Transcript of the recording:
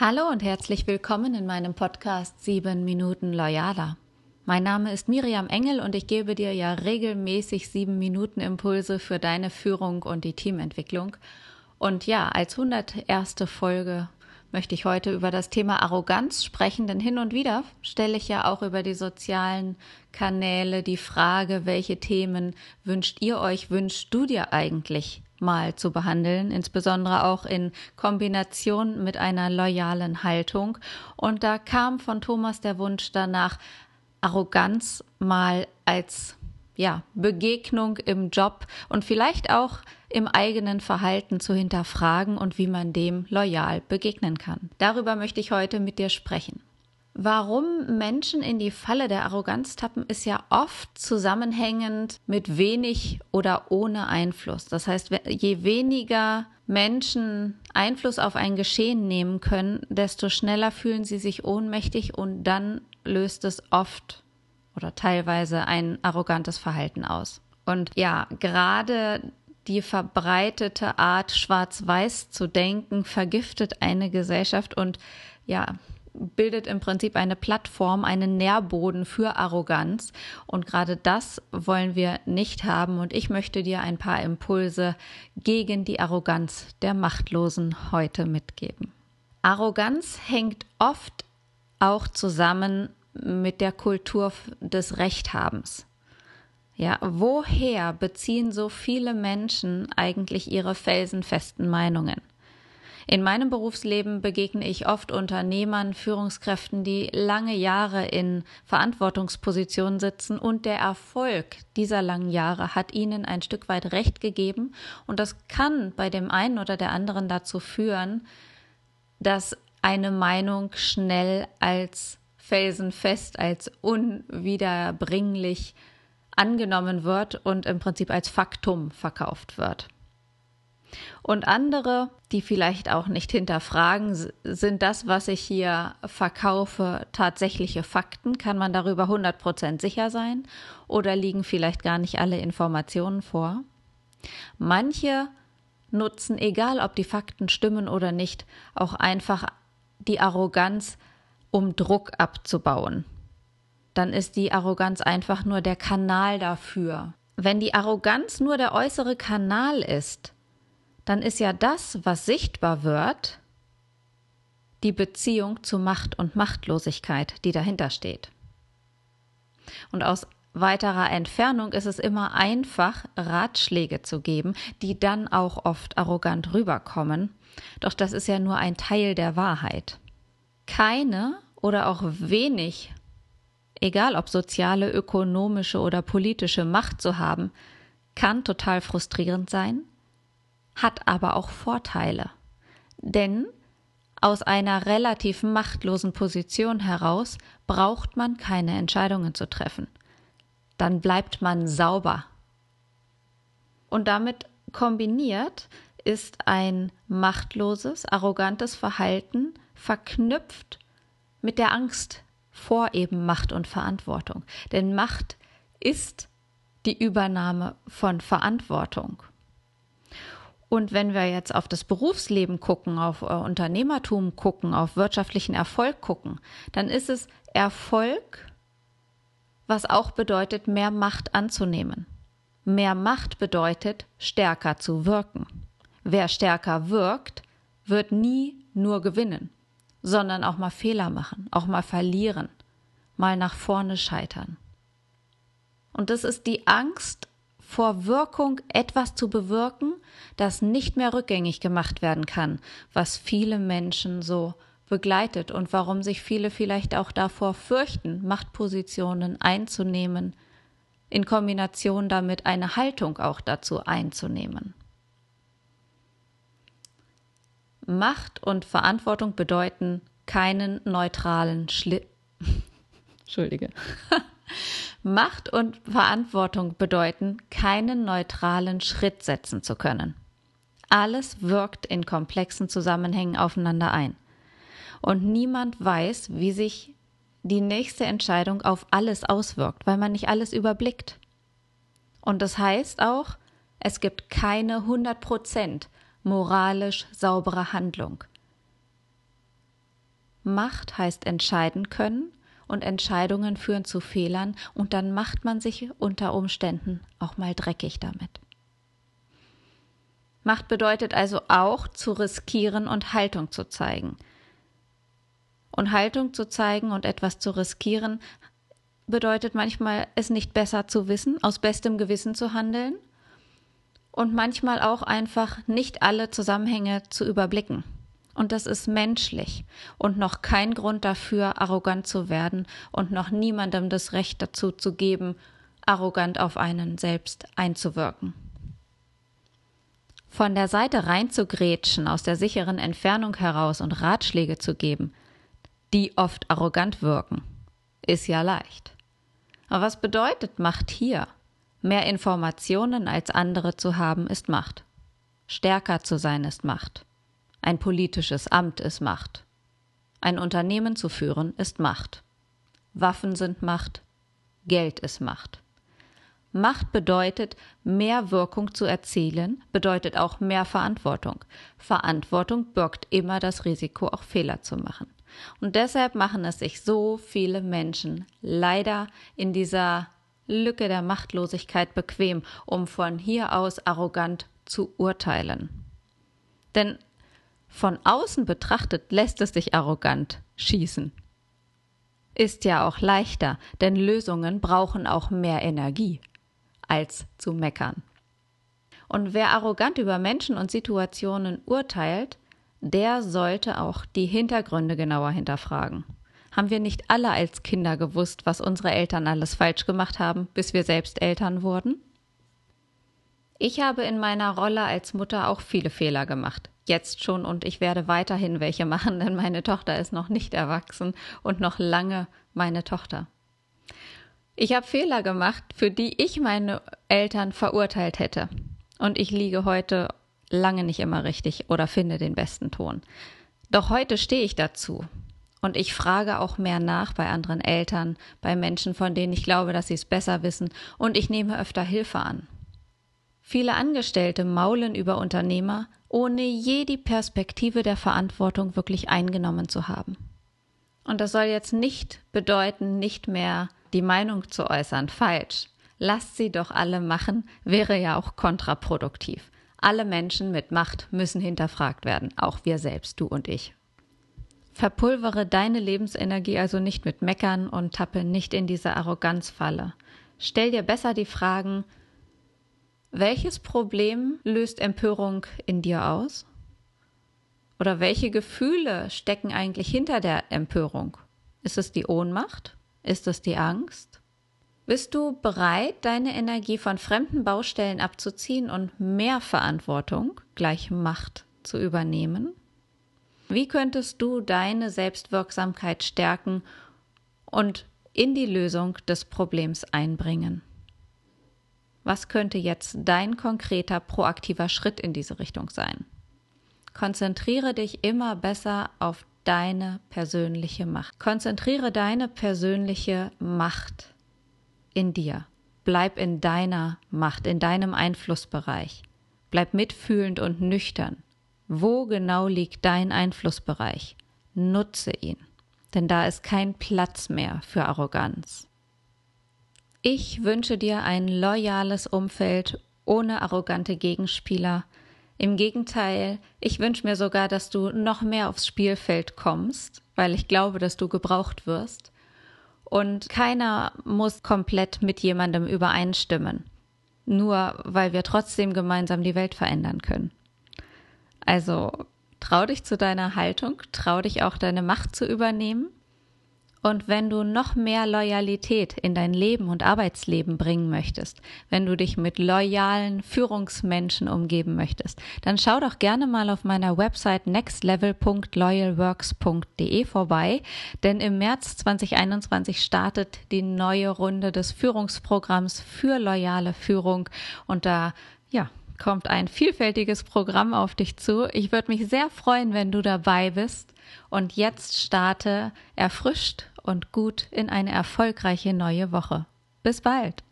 Hallo und herzlich willkommen in meinem Podcast 7 Minuten Loyaler. Mein Name ist Miriam Engel und ich gebe dir ja regelmäßig 7 Minuten Impulse für deine Führung und die Teamentwicklung. Und ja, als 101. Folge möchte ich heute über das Thema Arroganz sprechen, denn hin und wieder stelle ich ja auch über die sozialen Kanäle die Frage, welche Themen wünscht ihr euch, wünscht du dir eigentlich mal zu behandeln, insbesondere auch in Kombination mit einer loyalen Haltung. Und da kam von Thomas der Wunsch danach, Arroganz mal als ja, Begegnung im Job und vielleicht auch im eigenen Verhalten zu hinterfragen und wie man dem loyal begegnen kann. Darüber möchte ich heute mit dir sprechen. Warum Menschen in die Falle der Arroganz tappen, ist ja oft zusammenhängend mit wenig oder ohne Einfluss. Das heißt, je weniger Menschen Einfluss auf ein Geschehen nehmen können, desto schneller fühlen sie sich ohnmächtig und dann löst es oft oder teilweise ein arrogantes Verhalten aus. Und ja, gerade die verbreitete Art, schwarz-weiß zu denken, vergiftet eine Gesellschaft und ja, bildet im Prinzip eine Plattform, einen Nährboden für Arroganz. Und gerade das wollen wir nicht haben. Und ich möchte dir ein paar Impulse gegen die Arroganz der Machtlosen heute mitgeben. Arroganz hängt oft auch zusammen mit der Kultur des Rechthabens. Ja, woher beziehen so viele Menschen eigentlich ihre felsenfesten Meinungen? In meinem Berufsleben begegne ich oft Unternehmern, Führungskräften, die lange Jahre in Verantwortungspositionen sitzen und der Erfolg dieser langen Jahre hat ihnen ein Stück weit Recht gegeben und das kann bei dem einen oder der anderen dazu führen, dass eine Meinung schnell als felsenfest, als unwiederbringlich angenommen wird und im Prinzip als Faktum verkauft wird. Und andere, die vielleicht auch nicht hinterfragen, sind das, was ich hier verkaufe, tatsächliche Fakten? Kann man darüber 100% sicher sein? Oder liegen vielleicht gar nicht alle Informationen vor? Manche nutzen, egal ob die Fakten stimmen oder nicht, auch einfach die Arroganz, um Druck abzubauen. Dann ist die Arroganz einfach nur der Kanal dafür. Wenn die Arroganz nur der äußere Kanal ist, dann ist ja das, was sichtbar wird, die Beziehung zu Macht und Machtlosigkeit, die dahinter steht. Und aus weiterer Entfernung ist es immer einfach, Ratschläge zu geben, die dann auch oft arrogant rüberkommen. Doch das ist ja nur ein Teil der Wahrheit. Keine oder auch wenig, egal ob soziale, ökonomische oder politische Macht zu haben, kann total frustrierend sein hat aber auch Vorteile. Denn aus einer relativ machtlosen Position heraus braucht man keine Entscheidungen zu treffen. Dann bleibt man sauber. Und damit kombiniert ist ein machtloses, arrogantes Verhalten verknüpft mit der Angst vor eben Macht und Verantwortung. Denn Macht ist die Übernahme von Verantwortung. Und wenn wir jetzt auf das Berufsleben gucken, auf äh, Unternehmertum gucken, auf wirtschaftlichen Erfolg gucken, dann ist es Erfolg, was auch bedeutet, mehr Macht anzunehmen. Mehr Macht bedeutet, stärker zu wirken. Wer stärker wirkt, wird nie nur gewinnen, sondern auch mal Fehler machen, auch mal verlieren, mal nach vorne scheitern. Und das ist die Angst vor Wirkung etwas zu bewirken, das nicht mehr rückgängig gemacht werden kann, was viele Menschen so begleitet und warum sich viele vielleicht auch davor fürchten, Machtpositionen einzunehmen, in Kombination damit eine Haltung auch dazu einzunehmen. Macht und Verantwortung bedeuten keinen neutralen Schli Entschuldige. Macht und Verantwortung bedeuten, keinen neutralen Schritt setzen zu können. Alles wirkt in komplexen Zusammenhängen aufeinander ein. Und niemand weiß, wie sich die nächste Entscheidung auf alles auswirkt, weil man nicht alles überblickt. Und das heißt auch, es gibt keine 100% moralisch saubere Handlung. Macht heißt entscheiden können und Entscheidungen führen zu Fehlern und dann macht man sich unter Umständen auch mal dreckig damit. Macht bedeutet also auch zu riskieren und Haltung zu zeigen. Und Haltung zu zeigen und etwas zu riskieren bedeutet manchmal, es nicht besser zu wissen, aus bestem Gewissen zu handeln und manchmal auch einfach nicht alle Zusammenhänge zu überblicken. Und das ist menschlich und noch kein Grund dafür, arrogant zu werden und noch niemandem das Recht dazu zu geben, arrogant auf einen selbst einzuwirken. Von der Seite reinzugrätschen, aus der sicheren Entfernung heraus und Ratschläge zu geben, die oft arrogant wirken, ist ja leicht. Aber was bedeutet Macht hier? Mehr Informationen als andere zu haben ist Macht. Stärker zu sein ist Macht. Ein politisches Amt ist Macht. Ein Unternehmen zu führen ist Macht. Waffen sind Macht. Geld ist Macht. Macht bedeutet, mehr Wirkung zu erzielen, bedeutet auch mehr Verantwortung. Verantwortung birgt immer das Risiko, auch Fehler zu machen. Und deshalb machen es sich so viele Menschen leider in dieser Lücke der Machtlosigkeit bequem, um von hier aus arrogant zu urteilen. Denn von außen betrachtet lässt es sich arrogant schießen. Ist ja auch leichter, denn Lösungen brauchen auch mehr Energie als zu meckern. Und wer arrogant über Menschen und Situationen urteilt, der sollte auch die Hintergründe genauer hinterfragen. Haben wir nicht alle als Kinder gewusst, was unsere Eltern alles falsch gemacht haben, bis wir selbst Eltern wurden? Ich habe in meiner Rolle als Mutter auch viele Fehler gemacht. Jetzt schon und ich werde weiterhin welche machen, denn meine Tochter ist noch nicht erwachsen und noch lange meine Tochter. Ich habe Fehler gemacht, für die ich meine Eltern verurteilt hätte. Und ich liege heute lange nicht immer richtig oder finde den besten Ton. Doch heute stehe ich dazu. Und ich frage auch mehr nach bei anderen Eltern, bei Menschen, von denen ich glaube, dass sie es besser wissen, und ich nehme öfter Hilfe an. Viele Angestellte maulen über Unternehmer, ohne je die Perspektive der Verantwortung wirklich eingenommen zu haben. Und das soll jetzt nicht bedeuten, nicht mehr die Meinung zu äußern, falsch. Lasst sie doch alle machen, wäre ja auch kontraproduktiv. Alle Menschen mit Macht müssen hinterfragt werden, auch wir selbst, du und ich. Verpulvere deine Lebensenergie also nicht mit Meckern und tappe nicht in diese Arroganzfalle. Stell dir besser die Fragen, welches Problem löst Empörung in dir aus? Oder welche Gefühle stecken eigentlich hinter der Empörung? Ist es die Ohnmacht? Ist es die Angst? Bist du bereit, deine Energie von fremden Baustellen abzuziehen und mehr Verantwortung, gleich Macht, zu übernehmen? Wie könntest du deine Selbstwirksamkeit stärken und in die Lösung des Problems einbringen? Was könnte jetzt dein konkreter proaktiver Schritt in diese Richtung sein? Konzentriere dich immer besser auf deine persönliche Macht. Konzentriere deine persönliche Macht in dir. Bleib in deiner Macht, in deinem Einflussbereich. Bleib mitfühlend und nüchtern. Wo genau liegt dein Einflussbereich? Nutze ihn, denn da ist kein Platz mehr für Arroganz. Ich wünsche dir ein loyales Umfeld ohne arrogante Gegenspieler, im Gegenteil, ich wünsche mir sogar, dass du noch mehr aufs Spielfeld kommst, weil ich glaube, dass du gebraucht wirst. Und keiner muss komplett mit jemandem übereinstimmen, nur weil wir trotzdem gemeinsam die Welt verändern können. Also trau dich zu deiner Haltung, trau dich auch deine Macht zu übernehmen und wenn du noch mehr Loyalität in dein Leben und Arbeitsleben bringen möchtest, wenn du dich mit loyalen Führungsmenschen umgeben möchtest, dann schau doch gerne mal auf meiner Website nextlevel.loyalworks.de vorbei, denn im März 2021 startet die neue Runde des Führungsprogramms für loyale Führung und da ja, kommt ein vielfältiges Programm auf dich zu. Ich würde mich sehr freuen, wenn du dabei bist. Und jetzt starte erfrischt und gut in eine erfolgreiche neue Woche. Bis bald.